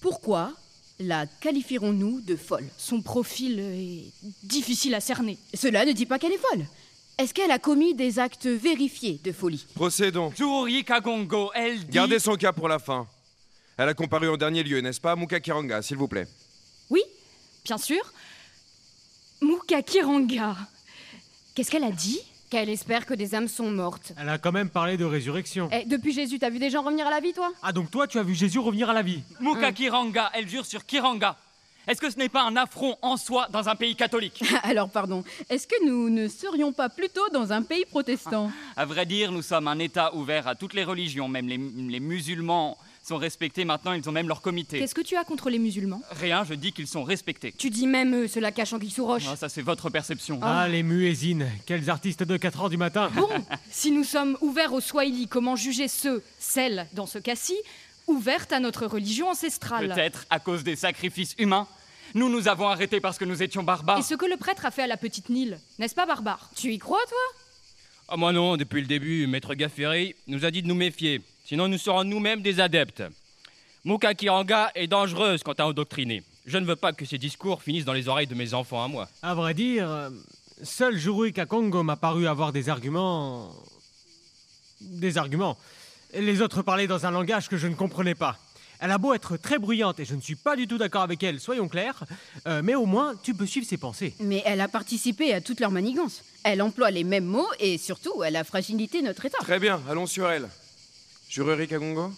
Pourquoi la qualifierons-nous de folle? Son profil est difficile à cerner. Cela ne dit pas qu'elle est folle. Est-ce qu'elle a commis des actes vérifiés de folie? Procédons. Kagongo, elle dit... Gardez son cas pour la fin. Elle a comparu en dernier lieu, n'est-ce pas, Mukakiranga, s'il vous plaît? Oui, bien sûr. Mukakiranga. Qu'est-ce qu'elle a dit? Qu'elle espère que des âmes sont mortes. Elle a quand même parlé de résurrection. Eh, depuis Jésus, t'as vu des gens revenir à la vie, toi? Ah, donc toi, tu as vu Jésus revenir à la vie. Mukakiranga, elle jure sur Kiranga. Est-ce que ce n'est pas un affront en soi dans un pays catholique? Alors, pardon, est-ce que nous ne serions pas plutôt dans un pays protestant? À vrai dire, nous sommes un État ouvert à toutes les religions, même les, les musulmans sont respectés maintenant, ils ont même leur comité. Qu'est-ce que tu as contre les musulmans? Rien, je dis qu'ils sont respectés. Tu dis même eux, cela cache en qui sous roche. Ah, ça, c'est votre perception. Ah, les muezzines, quels artistes de 4 heures du matin Bon, si nous sommes ouverts au Swahili, comment juger ceux, celles, dans ce cas-ci, ouvertes à notre religion ancestrale? Peut-être à cause des sacrifices humains nous nous avons arrêtés parce que nous étions barbares. Et ce que le prêtre a fait à la petite Nile, n'est-ce pas barbare? Tu y crois, toi? Ah, moi non, depuis le début, Maître Gafferi nous a dit de nous méfier. Sinon, nous serons nous-mêmes des adeptes. Muka Kiranga est dangereuse quant à endoctriner. Je ne veux pas que ses discours finissent dans les oreilles de mes enfants à moi. À vrai dire, seul Jurui Kakongo m'a paru avoir des arguments. Des arguments. Les autres parlaient dans un langage que je ne comprenais pas. Elle a beau être très bruyante et je ne suis pas du tout d'accord avec elle, soyons clairs, euh, mais au moins tu peux suivre ses pensées. Mais elle a participé à toutes leurs manigances. Elle emploie les mêmes mots et surtout, elle a fragilité notre État. Très bien, allons sur elle. Jurerie Kagongo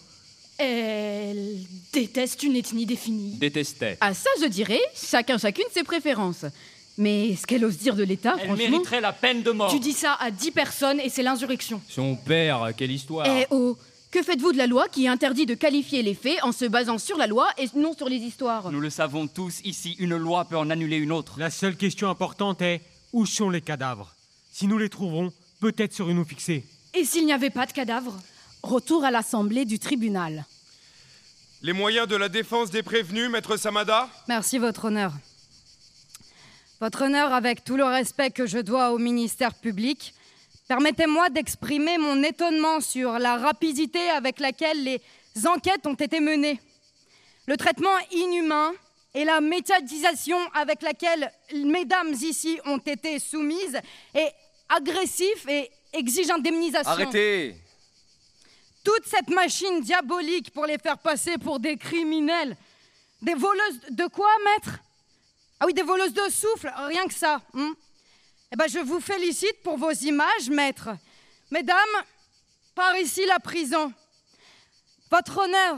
Elle déteste une ethnie définie. Détestait. Ah ça, je dirais, chacun chacune ses préférences. Mais ce qu'elle ose dire de l'État, Elle franchement... mériterait la peine de mort. Tu dis ça à dix personnes et c'est l'insurrection. Son père, quelle histoire Eh oh Que faites-vous de la loi qui interdit de qualifier les faits en se basant sur la loi et non sur les histoires? Nous le savons tous ici, une loi peut en annuler une autre. La seule question importante est où sont les cadavres? Si nous les trouvons, peut-être serons-nous fixés? Et s'il n'y avait pas de cadavres? Retour à l'assemblée du tribunal. Les moyens de la défense des prévenus, maître Samada Merci, Votre Honneur. Votre Honneur, avec tout le respect que je dois au ministère public, permettez-moi d'exprimer mon étonnement sur la rapidité avec laquelle les enquêtes ont été menées. Le traitement inhumain et la médiatisation avec laquelle mesdames ici ont été soumises est agressif et exige indemnisation. Arrêtez Toute cette machine diabolique pour les faire passer pour des criminels. Des voleuses de quoi, maître? Ah oui, des voleuses de souffle, rien que ça. hein eh ben, je vous félicite pour vos images, maître. Mesdames, par ici la prison. Votre honneur,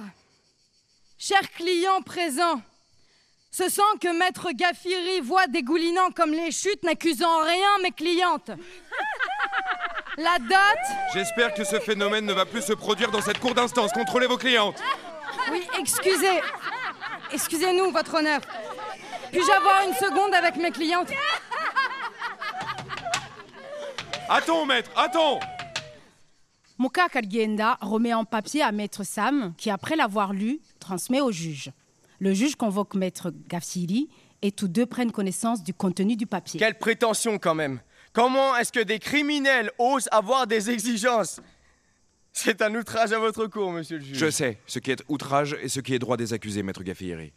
chers clients présents, ce sang que maître Gaffiri voit dégoulinant comme les chutes n'accusant en rien mes clientes. La date J'espère que ce phénomène ne va plus se produire dans cette cour d'instance. Contrôlez vos clientes. Oui, excusez. Excusez-nous, votre honneur. Puis-je avoir une seconde avec mes clientes? Attends, maître, attends Muka Kalgenda remet en papier à Maître Sam, qui, après l'avoir lu, transmet au juge. Le juge convoque Maître Gafsiri et tous deux prennent connaissance du contenu du papier. Quelle prétention quand même Comment est-ce que des criminels osent avoir des exigences? C'est un outrage à votre cour, monsieur le juge. Je sais ce qui est outrage et ce qui est droit des accusés, maître Gaffiri.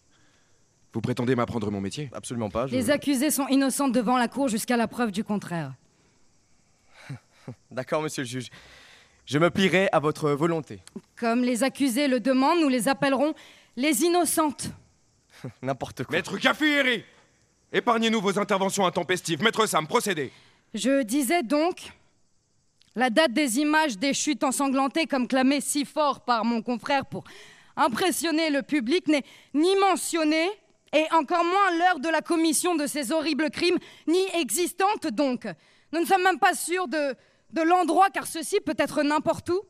Vous prétendez m'apprendre mon métier? Absolument pas. Les accusés sont innocents devant la cour jusqu'à la preuve du contraire. D'accord, monsieur le juge. Je me plierai à votre volonté. Comme les accusés le demandent, nous les appellerons les innocentes. N'importe quoi. Maître Gaffiri Épargnez-nous vos interventions intempestives. Maître Sam, procédez. Je disais donc, la date des images des chutes ensanglantées, comme clamé si fort par mon confrère pour impressionner le public, n'est ni mentionnée, et encore moins l'heure de la commission de ces horribles crimes, ni existante donc. Nous ne sommes même pas sûrs de, de l'endroit, car ceci peut être n'importe où.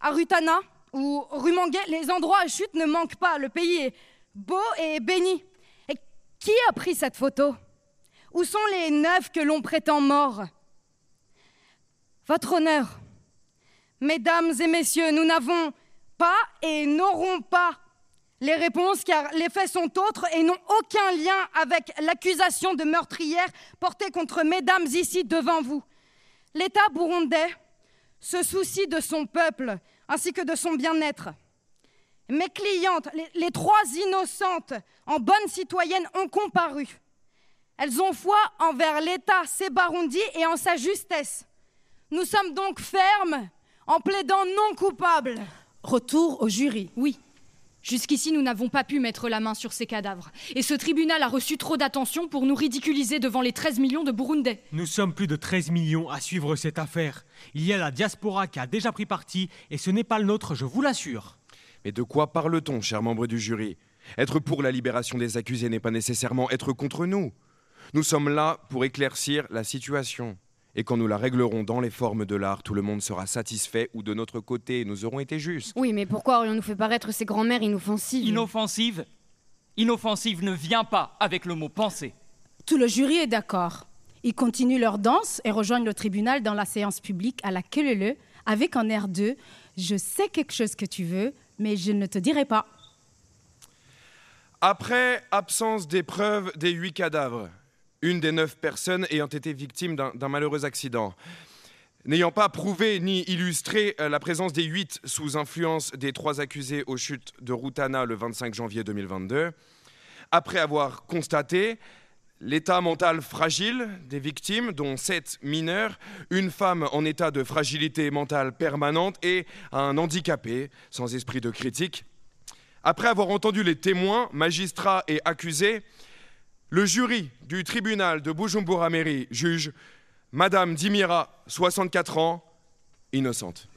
À Rutana ou Rumanguet, les endroits à chute ne manquent pas. Le pays est beau et béni. Et qui a pris cette photo? Où sont les neuf que l'on prétend morts? Votre honneur, mesdames et messieurs, nous n'avons pas et n'aurons pas les réponses car les faits sont autres et n'ont aucun lien avec l'accusation de meurtrière portée contre mesdames ici devant vous. L'État burundais se soucie de son peuple ainsi que de son bien-être. Mes clientes, les, les trois innocentes, en bonnes citoyennes, ont comparu. Elles ont foi envers l'État Sébarundi et en sa justesse. Nous sommes donc fermes en plaidant non coupable. Retour au jury. Oui. Jusqu'ici, nous n'avons pas pu mettre la main sur ces cadavres. Et ce tribunal a reçu trop d'attention pour nous ridiculiser devant les 13 millions de Burundais. Nous sommes plus de 13 millions à suivre cette affaire. Il y a la diaspora qui a déjà pris parti, et ce n'est pas le nôtre, je vous l'assure. Mais de quoi parle-t-on, cher membre du jury? Être pour la libération des accusés n'est pas nécessairement être contre nous. Nous sommes là pour éclaircir la situation. Et quand nous la réglerons dans les formes de l'art, tout le monde sera satisfait ou de notre côté, nous aurons été justes. Oui, mais pourquoi aurions-nous fait paraître ces grands-mères inoffensives? Inoffensive? Inoffensive ne vient pas avec le mot penser. Tout le jury est d'accord. Ils continuent leur danse et rejoignent le tribunal dans la séance publique à la queue leu avec un air de Je sais quelque chose que tu veux, mais je ne te dirai pas. Après absence des preuves des huit cadavres, une des neuf personnes ayant été victime d'un malheureux accident. N'ayant pas prouvé ni illustré euh, la présence des huit sous influence des trois accusés aux chutes de Rutana le 25 janvier 2022, après avoir constaté l'état mental fragile des victimes, dont sept mineurs, une femme en état de fragilité mentale permanente et un handicapé sans esprit de critique, après avoir entendu les témoins, magistrats et accusés, le jury du tribunal de Bujumbura Mairie juge Madame Dimira, 64 ans, innocente.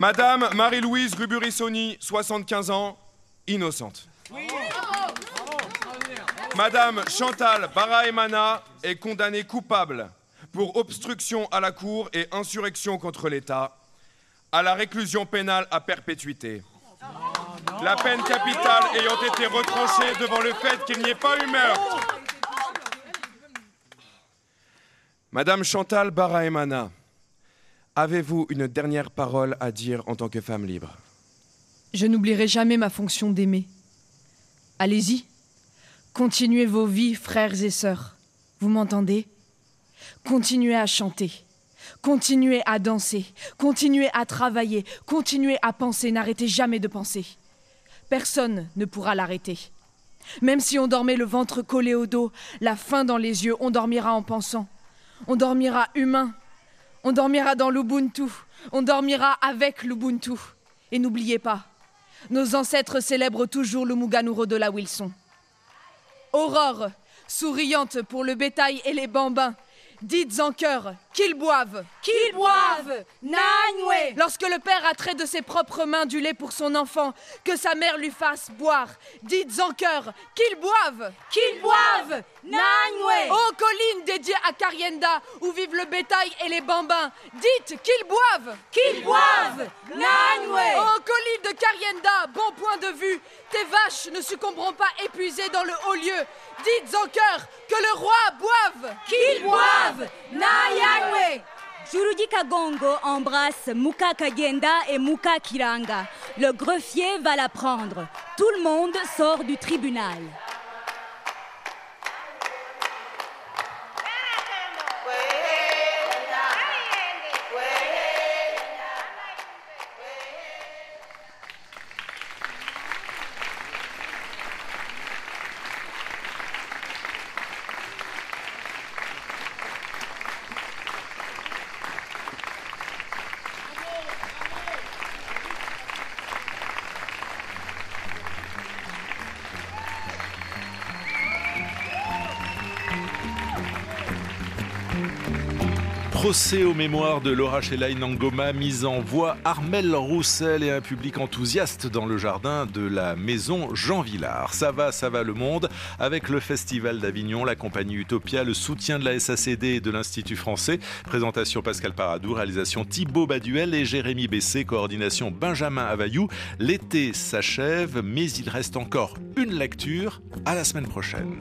Madame Marie-Louise Ruburissoni, 75 ans, innocente. Madame Chantal Baraemana est condamnée coupable pour obstruction à la cour et insurrection contre l'État à la réclusion pénale à perpétuité. La peine capitale ayant été retranchée devant le fait qu'il n'y ait pas eu meurtre. Madame Chantal Baraemana, avez-vous une dernière parole à dire en tant que femme libre? Je n'oublierai jamais ma fonction d'aimer. Allez-y, continuez vos vies, frères et sœurs. Vous m'entendez? Continuez à chanter, continuez à danser, continuez à travailler, continuez à penser, n'arrêtez jamais de penser. Personne ne pourra l'arrêter. Même si on dormait le ventre collé au dos, la faim dans les yeux, on dormira en pensant. On dormira humain. On dormira dans l'Ubuntu. On dormira avec l'Ubuntu. Et n'oubliez pas, nos ancêtres célèbrent toujours le Muganuro de la Wilson. Aurore, souriante pour le bétail et les bambins, dites en chœur qu'ils boivent. Qu'ils boivent Nanywe Lorsque le père a trait de ses propres mains du lait pour son enfant, que sa mère lui fasse boire. Dites en chœur qu'ils boivent. Qu'ils boivent Nanywe Ô colline dédiée à Karienda, où vivent le bétail et les bambins, dites qu'ils boivent. Qu'ils boivent Nanywe Ô colline de Karienda, bon point de vue, tes vaches ne succomberont pas épuisées dans le haut lieu. Dites en chœur que le roi boive. Qu'ils boivent Nayangwe Juruji Kagongo embrasse Muka Kagenda et Muka Kiranga. Le greffier va la prendre. Tout le monde sort du tribunal. Procès aux mémoires de Laura Shelaine Nangoma, mise en voix Armel Roussel et un public enthousiaste dans le jardin de la maison Jean Villard. Ça va, ça va le monde avec le Festival d'Avignon, la compagnie Utopia, le soutien de la SACD et de l'Institut français. Présentation Pascal Paradou, réalisation Thibaut Baduel et Jérémy Bessé, coordination Benjamin Availlou. L'été s'achève, mais il reste encore une lecture. À la semaine prochaine.